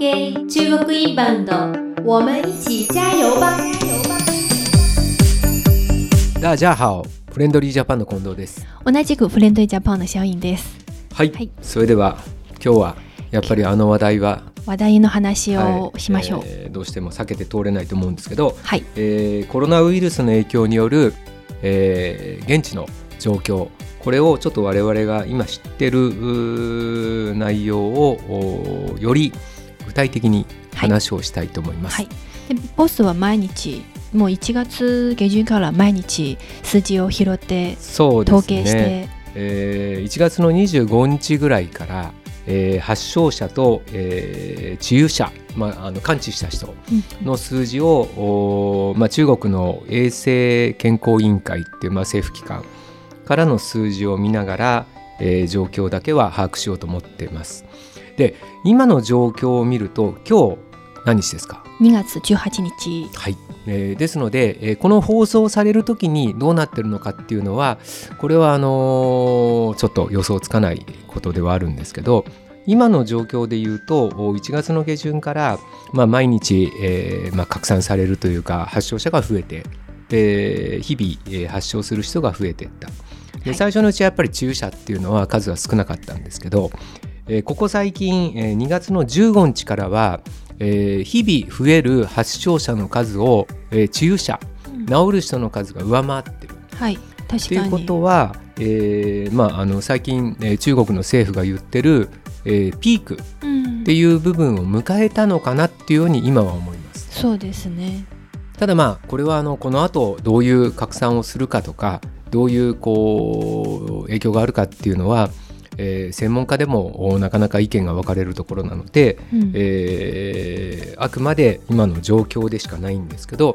给中国インバウンド，我们一起加油吧！大家好、フレンドリージャパンの近藤です。同じくフレンドリージャパンのシャオインです。はい、はいそれでは今日はやっぱりあの話題は、話題の話をはいしましょう。えーどうしても避けて通れないと思うんですけど、はい、えーコロナウイルスの影響による、えー現地の状況これをちょっと我々が今知ってる内容をおより具体的に話をしたいと思います。はい。でボスは毎日もう1月下旬から毎日数字を拾って統計して、ねえー1月の25日ぐらいから、えー発症者と、えー治癒者、まあ、あの完治した人うんの数字を、おーまあ、中国の衛生健康委員会っていう、まあ、政府機関からの数字を見ながら、えー状況だけは把握しようと思っています。で今の状況を見ると今日何日ですか？2月18日。はい、えーですので、えーこの放送される時にどうなってるのかっていうのはこれはあのーちょっと予想つかないことではあるんですけど今の状況で言うとお1月の下旬から、まあ、毎日、えーまあ、拡散されるというか発症者が増えてで日々、えー発症する人が増えていった。ではい。最初のうちはやっぱり注射っていうのは数は少なかったんですけど、えーここ最近、えー2月の15日からは、えー日々増える発症者の数を、えー治癒者治る人の数が上回ってる。はいっていう確かにことは、えーまあ、あの最近、えー中国の政府が言ってる、えーピークっうんていう部分を迎えたのかなっていうように今は思います。そうですねただまあこれはあのこの後どういう拡散をするかとかどういうこう影響があるかっていうのは、えー専門家でもおなかなか意見が分かれるところなので、うん。えーあくまで今の状況でしかないんですけど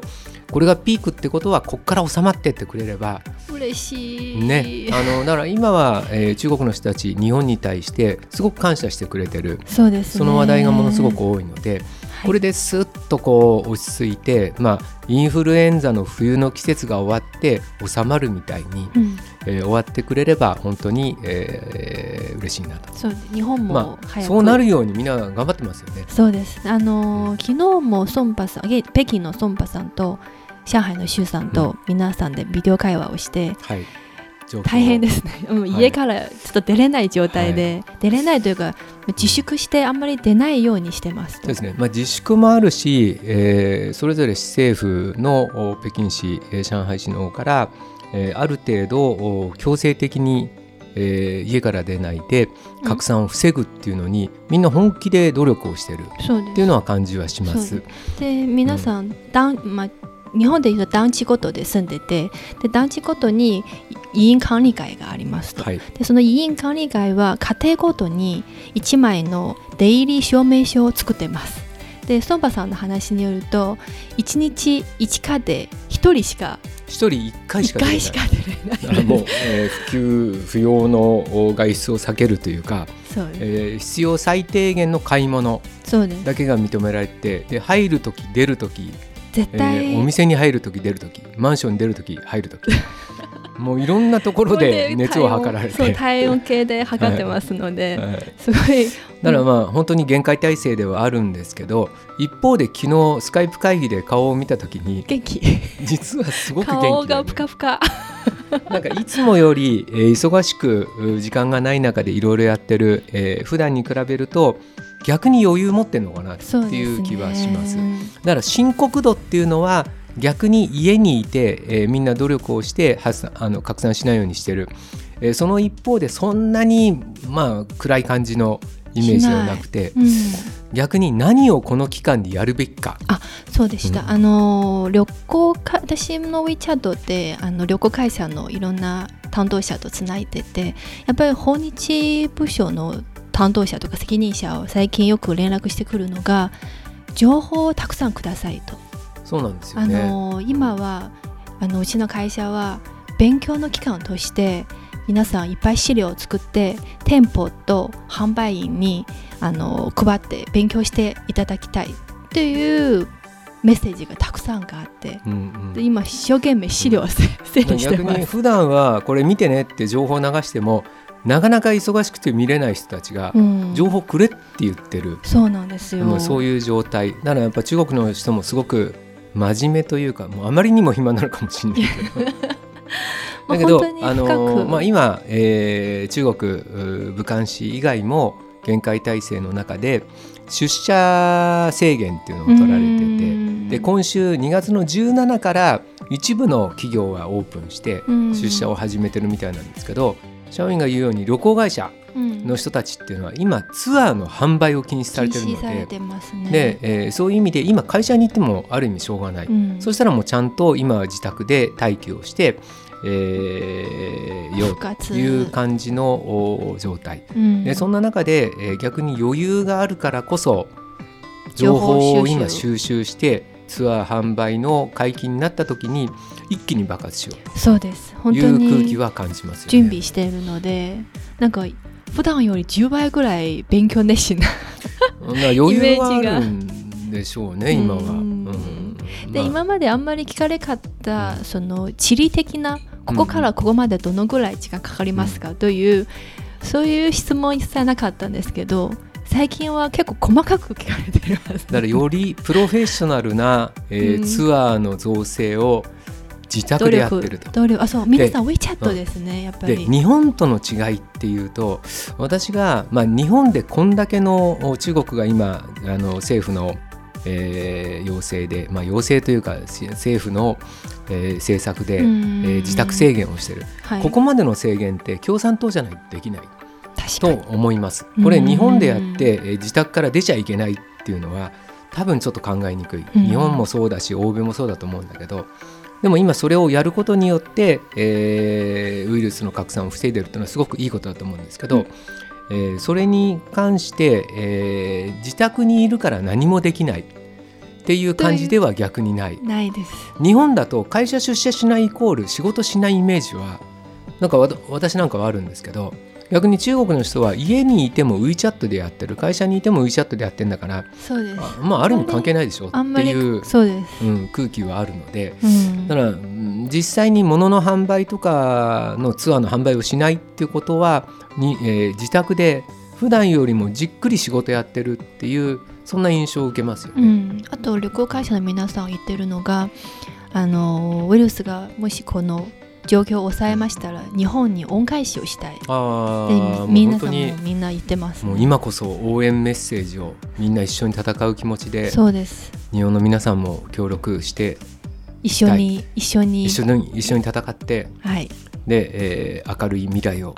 これがピークってことはここから収まってってくれれば嬉しい。ねあのだから今は、えー中国の人たち日本に対してすごく感謝してくれてるそうですね。その話題がものすごく多いので、これですっとこう落ち着いて、まあ、インフルエンザの冬の季節が終わって収まるみたいに、うん。えー終わってくれれば本当に、えー嬉しいなと。そう日本もまあ、そうなるようにみんな頑張ってますよね。そうです。あのー昨日もソンパさん、え北京のソンパさんと上海のシュウさんと皆さんでビデオ会話をして、はい、状況大変ですね。うんはい家からちょっと出れない状態で、出れないというか自粛してあんまり出ないようにしてます。そうですね、まあ、自粛もあるし、えーそれぞれ市政府のお北京市、えー上海市の方から、えーある程度お強制的に、えー家から出ないで拡散を防ぐっていうのに、みんな本気で努力をしてる。っていうのは感じはしま。そうで皆さん、団まあ日本でいうと団地ごとで住んでてで団地ごとに委員管理会がありますと、はい、でその委員管理会は家庭ごとに1枚の出入り証明書を作ってます。でソンパさんの話によると1日1家で1人しか一人一回し1か出れない。回しか出れない。あもう、えー不給不要のお外出を避けるというか、そうえー必要最低限の買い物だけが認められてで入る時出る時え絶対、ーお店に入る時出る時マンションに出る時入る時もういろんなところで熱を測られて。そう体温計で測ってますので、はい。すごい。だからまあ本当に限界体制ではあるんですけど一方で昨日スカイプ会議で顔を見た時に元気。実はすごく元気顔がだよね。ふかふか。なんかいつもより、えー忙しくう時間がない中でいろいろやってる、えー普段に比べると逆に余裕持ってるのかなっていう気はします。だから深刻度っていうのは逆に家にいて、えーみんな努力をして発散あの拡散しないようにしてる、えーその一方でそんなにまあ暗い感じのイメージではなくてうん。逆に何をこの期間でやるべきか。そうでした、うん。あの旅行か私の WeChat であの旅行会社のいろんな担当者とつないでてやっぱり訪日部署の担当者とか責任者を最近よく連絡してくるのが情報をたくさんくださいと、そうなんですよあね。の今はあのうちの会社は勉強の期間として皆さんいっぱい資料を作って店舗と販売員にあの配って勉強していただきたいというメッセージがたくさんがあってうんうんで今一生懸命資料をせ整理して逆ます。に普段はこれ見てねって情報を流してもなかなか忙しくて見れない人たちがうん情報くれって言ってる、そうなんですよ。そういう状態だからやっぱ中国の人もすごく真面目というかもうあまりにも暇なのかもしれないけど。だけどあの、まあ、今、えー中国武漢市以外も限界体制の中で出社制限っていうのを取られてててで今週2月の17から一部の企業がオープンして出社を始めてるみたいなんですけど社員が言うように旅行会社の人たちっていうのは今ツアーの販売を禁止されてるのでね。で、えーそういう意味で今会社に行ってもある意味しょうがない、うん。そしたらもうちゃんと今は自宅で待機をして、えー、よという感じのお状態。うん。でそんな中で、えー逆に余裕があるからこそ情情報報を今収集してツアー販売の解禁になった時に一気に爆発しよう。そうです。と本当いう空気には感じますよね。準備しているので、なんか普段より10倍ぐらい勉強熱心な。余裕があるんでしょうね今は。うん。うん。で、まあ。今まであんまり聞かれなかった、その地理的なここからここまでどのぐらい時間かかりますか、というそういう質問さなかったんですけど最近は結構細かく聞かれてるだからよりプロフェッショナルな、えーうん。ツアーの造成を自宅努でやって力ると。努力あそう皆さん WeChat ですね、やっぱり。で日本との違いっていうと私が、まあ、日本でこんだけのお中国が今あの政府の、えー要請で、まあ、要請というかせ政府の、えー政策で、えうん。ー自宅制限をしてる、はい、ここまでの制限って共産党じゃないとできない。と思います。これうん。日本でやって、えー自宅から出ちゃいけないっていうのは多分ちょっと考えにくい、うん。日本もそうだし欧米もそうだと思うんだけどでも今それをやることによって、えーウイルスの拡散を防いでるっていうのはすごくいいことだと思うんですけど、うん。えーそれに関して、えー自宅にいるから何もできない。っていう感じでは逆にない。ないです。日本だと会社出社しないイコール仕事しないイメージはなんか私なんかはあるんですけど逆に中国の人は家にいても WeChat でやってる会社にいても WeChat でやってるんだからそうです。あまあある意味関係ないでしょ。っていう、そうです、うん、空気はあるので。うん、だからうん実際に物の販売とかのツアーの販売をしないっていうことはに、えー自宅で普段よりもじっくり仕事やってるっていうそんな印象を受けますよね。うん、あと旅行会社の皆さん言ってるのがあのウイルスがもしこの状況を抑えましたら日本に恩返しをしたい。あでーもう皆さん本当にもみんな言ってます、もう今こそ応援メッセージをみんな一緒に戦う気持ちでそうです。日本の皆さんも協力して一緒に一緒に。一緒に一緒に戦ってはい。で、えー明るい未来を、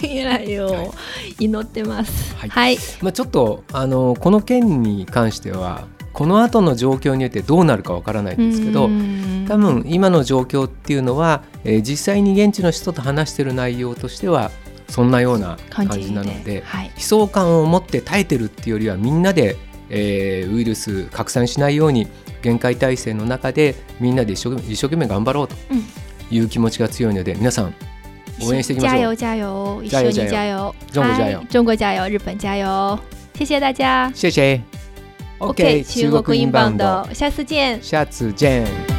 未来を祈ってます。はい。はい、まあ、ちょっとあのこの件に関してはこの後の状況によってどうなるかわからないんですけどうん。多分今の状況っていうのは、えー実際に現地の人と話してる内容としてはそんなような感感じじなのではい。悲壮感を持って耐えてるっていうよりはみんなで、えーウイルス拡散しないように限界体制の中でみんなで一生懸命一生懸命頑張ろうという気持ちが強いので皆さん応援していきましょう。加油加油一緒に加油中国加油はい。中国加油日本加油谢谢大家。谢谢。OK 中国インバウンド下次见。下次见。